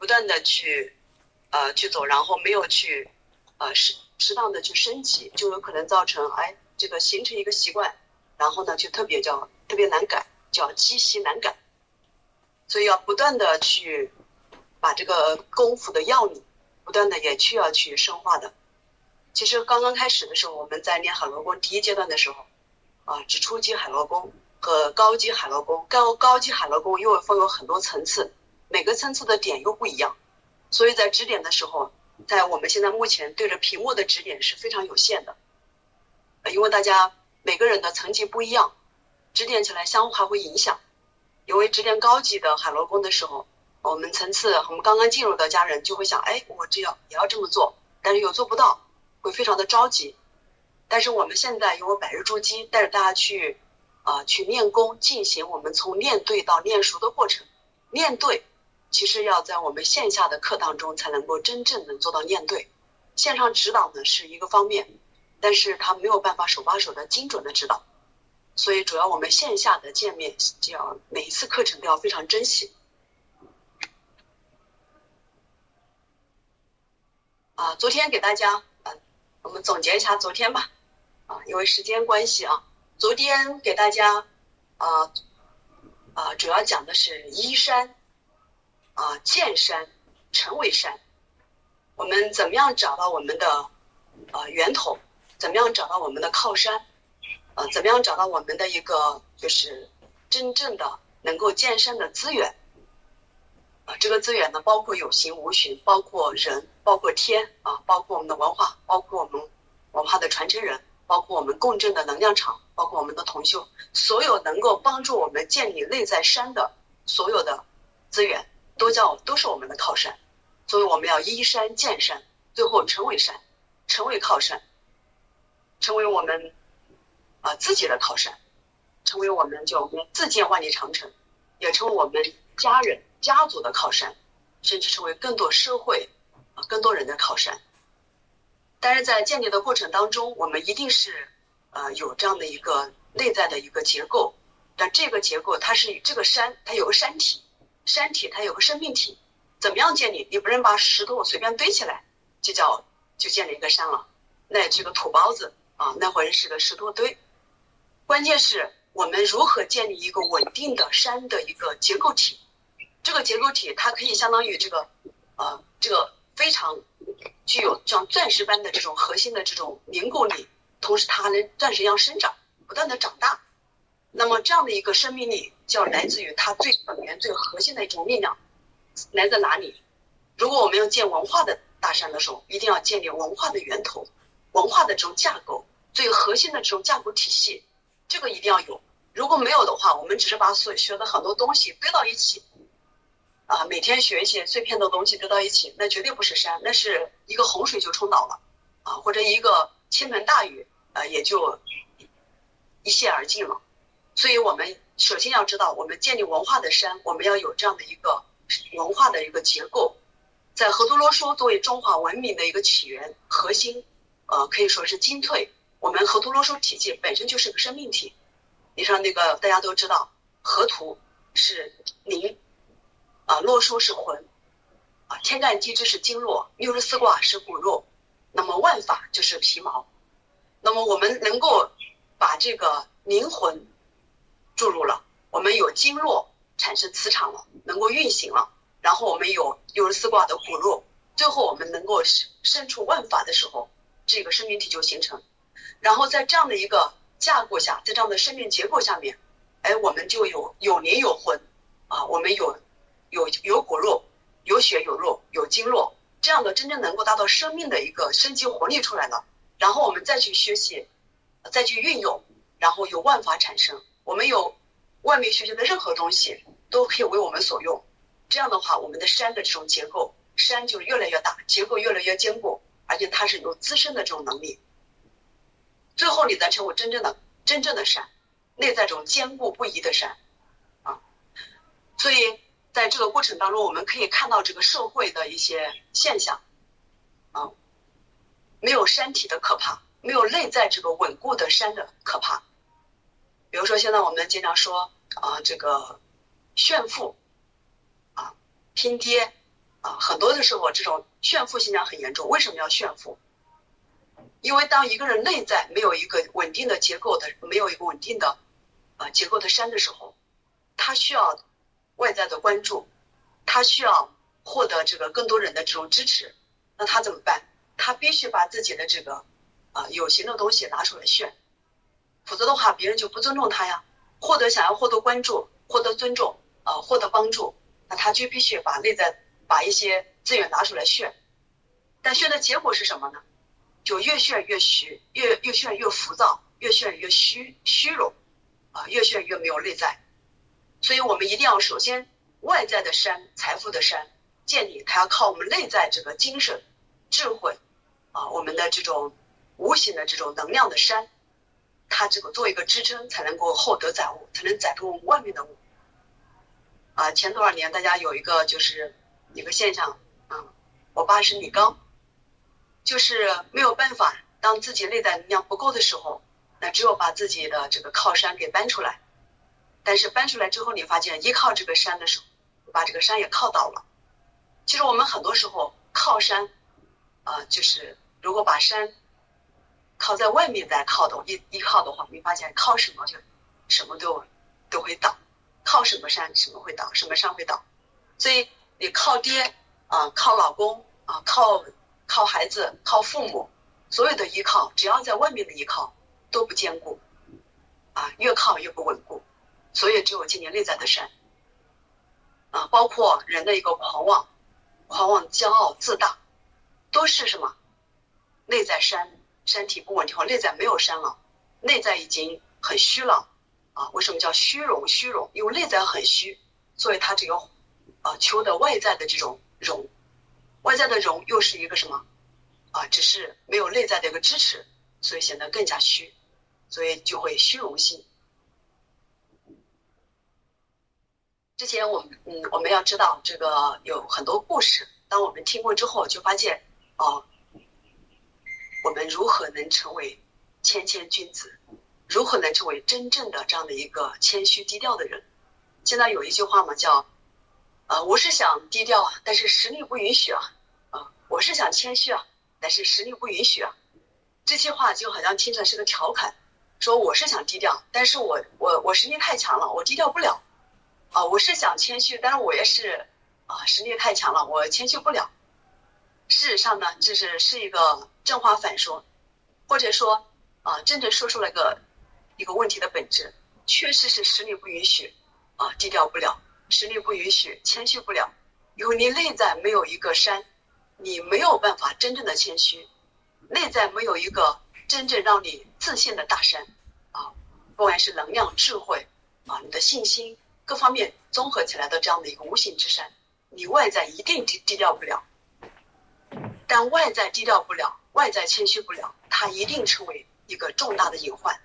不断的去呃去走，然后没有去呃适适当的去升级，就有可能造成哎这个形成一个习惯，然后呢就特别叫特别难改，叫积习难改，所以要不断的去把这个功夫的要领，不断的也需要去深化的。其实刚刚开始的时候，我们在练海螺功第一阶段的时候，啊，只初级海螺功和高级海螺功，高高级海螺功又分有很多层次，每个层次的点又不一样，所以在指点的时候，在我们现在目前对着屏幕的指点是非常有限的，因为大家每个人的层级不一样，指点起来相互还会影响。因为指点高级的海螺功的时候，我们层次我们刚刚进入的家人就会想，哎，我这要也要这么做，但是又做不到。会非常的着急，但是我们现在有我百日筑基，带着大家去啊去练功，进行我们从练对到练熟的过程。练对，其实要在我们线下的课当中才能够真正能做到面对。线上指导呢是一个方面，但是他没有办法手把手的精准的指导，所以主要我们线下的见面就要每一次课程都要非常珍惜。啊，昨天给大家。我们总结一下昨天吧，啊，因为时间关系啊，昨天给大家啊啊主要讲的是依山啊见山成为山，我们怎么样找到我们的啊源头？怎么样找到我们的靠山？啊，怎么样找到我们的一个就是真正的能够见山的资源？啊，这个资源呢，包括有形无形，包括人。包括天啊，包括我们的文化，包括我们文化的传承人，包括我们共振的能量场，包括我们的同修，所有能够帮助我们建立内在山的所有的资源，都叫都是我们的靠山。所以我们要依山见山，最后成为山，成为靠山，成为我们啊自己的靠山，成为我们就自建万里长城，也成为我们家人家族的靠山，甚至成为更多社会啊。更多人的靠山，但是在建立的过程当中，我们一定是呃有这样的一个内在的一个结构，但这个结构它是这个山，它有个山体，山体它有个生命体，怎么样建立？你不能把石头随便堆起来就叫就建立一个山了，那这个土包子啊，那会是个石头堆。关键是我们如何建立一个稳定的山的一个结构体，这个结构体它可以相当于这个呃这个。非常具有像钻石般的这种核心的这种凝固力，同时它还能钻石一样生长，不断的长大。那么这样的一个生命力，叫来自于它最本源、最核心的一种力量，来自哪里？如果我们要建文化的大山的时候，一定要建立文化的源头，文化的这种架构，最核心的这种架构体系，这个一定要有。如果没有的话，我们只是把所学的很多东西堆到一起。啊，每天学一些碎片的东西堆到一起，那绝对不是山，那是一个洪水就冲倒了，啊，或者一个倾盆大雨，呃，也就一泻而尽了。所以我们首先要知道，我们建立文化的山，我们要有这样的一个文化的一个结构。在河图洛书作为中华文明的一个起源核心，呃，可以说是精粹。我们河图洛书体系本身就是个生命体。你像那个大家都知道，河图是灵。啊，洛书是魂，啊，天干地支是经络，六十四卦是骨肉，那么万法就是皮毛，那么我们能够把这个灵魂注入了，我们有经络产生磁场了，能够运行了，然后我们有六十四卦的骨肉，最后我们能够生出万法的时候，这个生命体就形成，然后在这样的一个架构下，在这样的生命结构下面，哎，我们就有有灵有魂，啊，我们有。有有骨肉，有血有肉，有经络，这样的真正能够达到生命的一个生机活力出来了，然后我们再去学习，再去运用，然后有万法产生。我们有外面学习的任何东西都可以为我们所用。这样的话，我们的山的这种结构，山就越来越大，结构越来越坚固，而且它是有自身的这种能力。最后，你再成为真正的真正的山，内在这种坚固不移的山啊，所以。在这个过程当中，我们可以看到这个社会的一些现象，啊，没有山体的可怕，没有内在这个稳固的山的可怕。比如说，现在我们经常说啊，这个炫富，啊，拼爹，啊，很多的时候这种炫富现象很严重。为什么要炫富？因为当一个人内在没有一个稳定的结构的，没有一个稳定的啊结构的山的时候，他需要外在的关注，他需要获得这个更多人的这种支持，那他怎么办？他必须把自己的这个啊有形的东西拿出来炫，否则的话别人就不尊重他呀。获得想要获得关注、获得尊重啊，获得帮助，那他就必须把内在把一些资源拿出来炫，但炫的结果是什么呢？就越炫越虚，越越炫越浮躁，越炫越虚虚荣，啊，越炫越没有内在。所以我们一定要首先外在的山，财富的山建立，它要靠我们内在这个精神、智慧，啊，我们的这种无形的这种能量的山，它这个做一个支撑，才能够厚德载物，才能载入外面的物。啊，前多少年大家有一个就是一个现象，啊，我爸是李刚。就是没有办法，当自己内在能量不够的时候，那只有把自己的这个靠山给搬出来。但是搬出来之后，你发现依靠这个山的时候，把这个山也靠倒了。其实我们很多时候靠山，啊，就是如果把山靠在外面再靠的依依靠的话，你发现靠什么就什么都都会倒，靠什么山什么会倒，什么山会倒。所以你靠爹啊，靠老公啊，靠。靠孩子，靠父母，所有的依靠，只要在外面的依靠都不坚固，啊，越靠越不稳固，所以只有今年内在的山，啊，包括人的一个狂妄、狂妄、骄傲、自大，都是什么？内在山，身体不稳定后，内在没有山了，内在已经很虚了，啊，为什么叫虚荣？虚荣，因为内在很虚，所以他只有啊求的外在的这种荣。外在的荣又是一个什么啊？只是没有内在的一个支持，所以显得更加虚，所以就会虚荣心。之前我们嗯，我们要知道这个有很多故事，当我们听过之后，就发现哦，我们如何能成为谦谦君子？如何能成为真正的这样的一个谦虚低调的人？现在有一句话嘛，叫。啊，我是想低调啊，但是实力不允许啊。啊，我是想谦虚啊，但是实力不允许啊。这些话就好像听着是个调侃，说我是想低调，但是我我我实力太强了，我低调不了。啊，我是想谦虚，但是我也是啊，实力太强了，我谦虚不了。事实上呢，这是是一个正话反说，或者说啊，真正说出了个一个问题的本质，确实是实力不允许啊，低调不了。实力不允许，谦虚不了，因为你内在没有一个山，你没有办法真正的谦虚，内在没有一个真正让你自信的大山，啊，不管是能量、智慧，啊，你的信心各方面综合起来的这样的一个无形之山，你外在一定低低调不了，但外在低调不了，外在谦虚不了，它一定成为一个重大的隐患。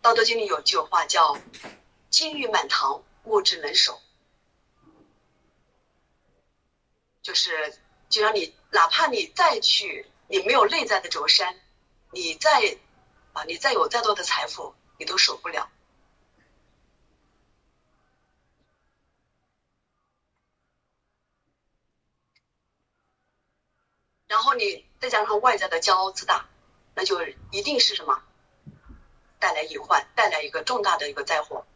道德经里有句话叫“金玉满堂”。物质能守，就是就像你，哪怕你再去，你没有内在的这座山，你再啊，你再有再多的财富，你都守不了。然后你再加上外在的骄傲自大，那就一定是什么带来隐患，带来一个重大的一个灾祸。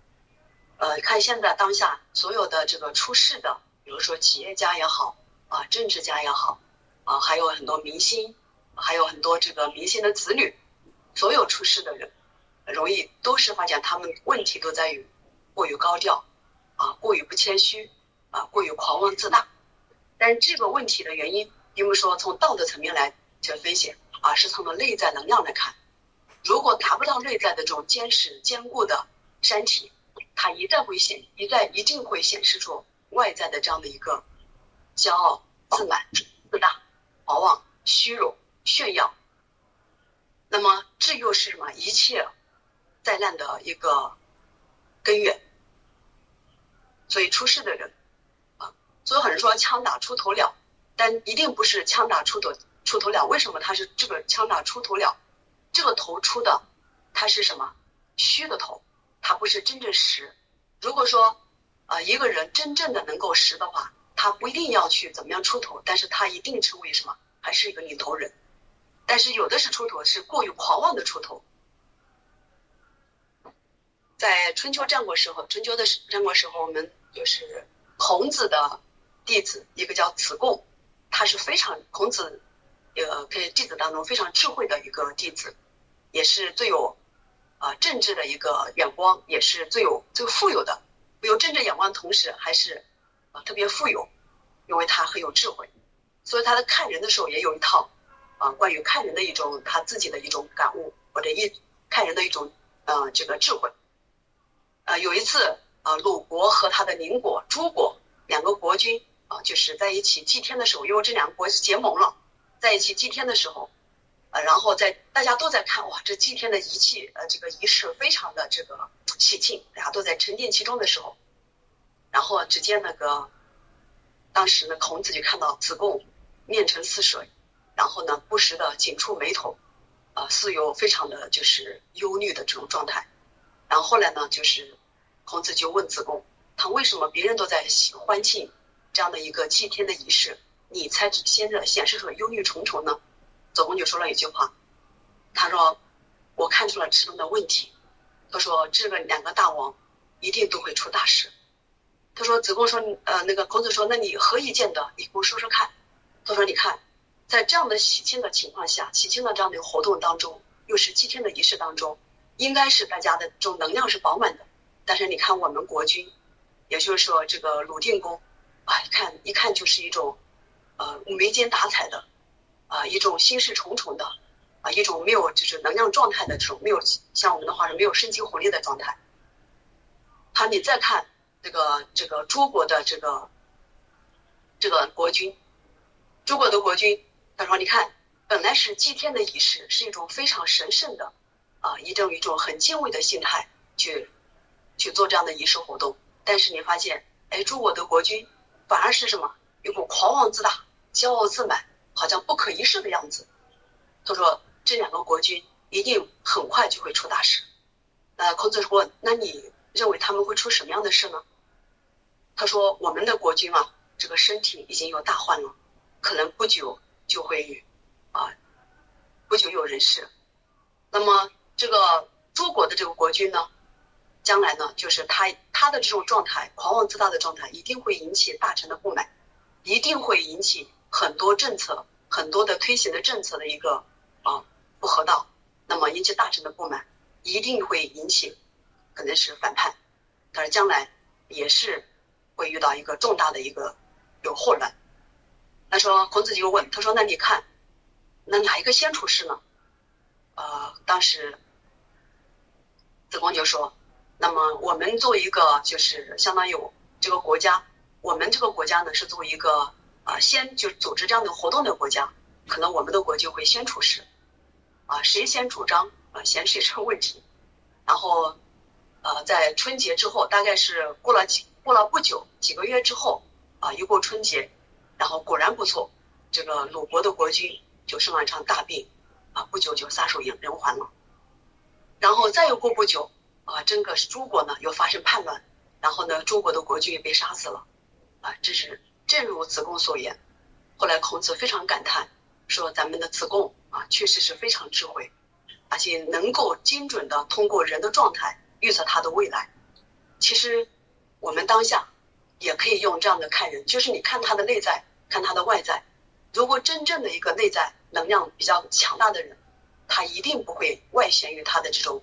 呃，看现在当下所有的这个出事的，比如说企业家也好啊，政治家也好啊，还有很多明星，还有很多这个明星的子女，所有出事的人，容易都是发现他们问题都在于过于高调啊，过于不谦虚啊，过于狂妄自大。但这个问题的原因，并不是说从道德层面来去分析，而是从内在能量来看。如果达不到内在的这种坚实坚固的山体。它一旦会显，一旦一定会显示出外在的这样的一个骄傲、自满、自大、狂妄、虚荣、炫耀。那么这又是什么？一切灾难的一个根源。所以出事的人啊，所以很多人说枪打出头鸟，但一定不是枪打出头出头鸟。为什么他是这个枪打出头鸟？这个头出的，它是什么？虚的头。它不是真正实。如果说，呃，一个人真正的能够实的话，他不一定要去怎么样出头，但是他一定成为什么，还是一个领头人。但是有的是出头是过于狂妄的出头。在春秋战国时候，春秋的战国时候，我们就是孔子的弟子，一个叫子贡，他是非常孔子呃可以弟子当中非常智慧的一个弟子，也是最有啊政治的一个眼光，也是最有最富有的，有政治眼光，同时还是啊特别富有，因为他很有智慧，所以他在看人的时候也有一套啊关于看人的一种他自己的一种感悟或者一看人的一种呃这个智慧。呃，有一次，呃，鲁国和他的邻国朱国两个国君就是在一起祭天的时候，因为这两个国结盟了，在一起祭天的时候，呃，然后在大家都在看，哇，这祭天的仪器，呃，这个仪式非常的这个喜庆，大家都在沉浸其中的时候，然后只见那个当时呢，孔子就看到子贡面沉似水，然后呢，不时的紧蹙眉头，啊，似有非常的就是忧虑的这种状态。然后后来呢，就是孔子就问子贡，他为什么别人都在欢庆这样的一个祭天的仪式，你才现在显示出忧郁重重呢？子贡就说了一句话，他说我看出了其中的问题，他说这个两个大王一定都会出大事。他说子贡说呃那个孔子说那你何以见得？你给我说说看。他说你看在这样的喜庆的情况下，喜庆的这样的一个活动当中，又是祭天的仪式当中。应该是大家的这种能量是饱满的，但是你看我们国君，也就是说这个鲁定公，啊，一看一看就是一种，呃，眉间打彩的，啊，一种心事重重的，啊，一种没有就是能量状态的这种没有像我们的话是没有生机活力的状态。他你再看这个这个诸国的这个这个国君，诸国的国君，他说你看本来是祭天的仪式，是一种非常神圣的。啊，一种一种很敬畏的心态去去做这样的仪式活动，但是你发现，哎，诸国的国君反而是什么？有股狂妄自大、骄傲自满，好像不可一世的样子。他说，这两个国君一定很快就会出大事。呃孔子说，那你认为他们会出什么样的事呢？他说，我们的国君啊，这个身体已经有大患了，可能不久就会啊，不久有人世。那么。这个诸国的这个国君呢，将来呢，就是他他的这种状态，狂妄自大的状态，一定会引起大臣的不满，一定会引起很多政策、很多的推行的政策的一个啊不合道，那么引起大臣的不满，一定会引起可能是反叛，但是将来也是会遇到一个重大的一个有祸乱。他说孔子就问他说：“那你看，那哪一个先出世呢？”呃，当时。子贡就说：“那么我们作为一个就是相当于我这个国家，我们这个国家呢是作为一个啊先就组织这样的活动的国家，可能我们的国就会先出事啊，谁先主张啊先谁出问题。然后呃在春节之后，大概是过了几过了不久几个月之后啊一过春节，然后果然不错，这个鲁国的国君就生了一场大病啊，不久就撒手人人寰了。”然后再又过不久，啊，整个是诸国呢又发生叛乱，然后呢，诸国的国君也被杀死了，啊，这是正如子贡所言。后来孔子非常感叹，说咱们的子贡啊，确实是非常智慧，而且能够精准的通过人的状态预测他的未来。其实我们当下也可以用这样的看人，就是你看他的内在，看他的外在。如果真正的一个内在能量比较强大的人。他一定不会外显于他的这种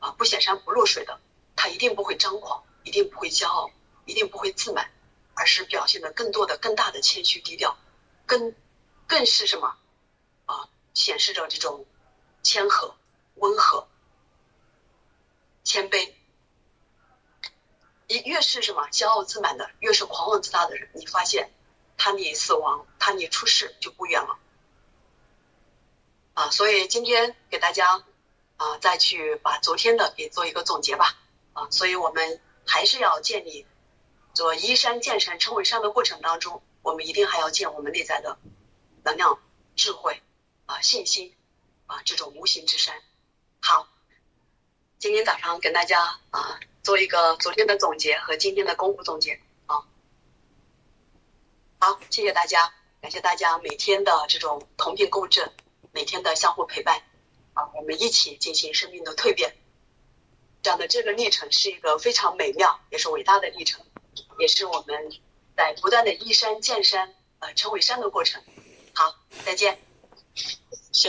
啊不显山不露水的，他一定不会张狂，一定不会骄傲，一定不会自满，而是表现的更多的更大的谦虚低调，更更是什么啊显示着这种谦和温和谦卑。你越是什么骄傲自满的，越是狂妄自大的人，你发现他离死亡，他离出世就不远了。啊，所以今天给大家啊，再去把昨天的给做一个总结吧。啊，所以我们还是要建立做依山见山成为山的过程当中，我们一定还要建我们内在的能量、智慧啊、信心啊这种无形之山。好，今天早上跟大家啊做一个昨天的总结和今天的功夫总结啊。好，谢谢大家，感谢大家每天的这种同频共振，每天的相互陪伴，啊，我们一起进行生命的蜕变。讲的这个历程是一个非常美妙，也是伟大的历程，也是我们在不断的依山见山，呃，成为山的过程。好，再见。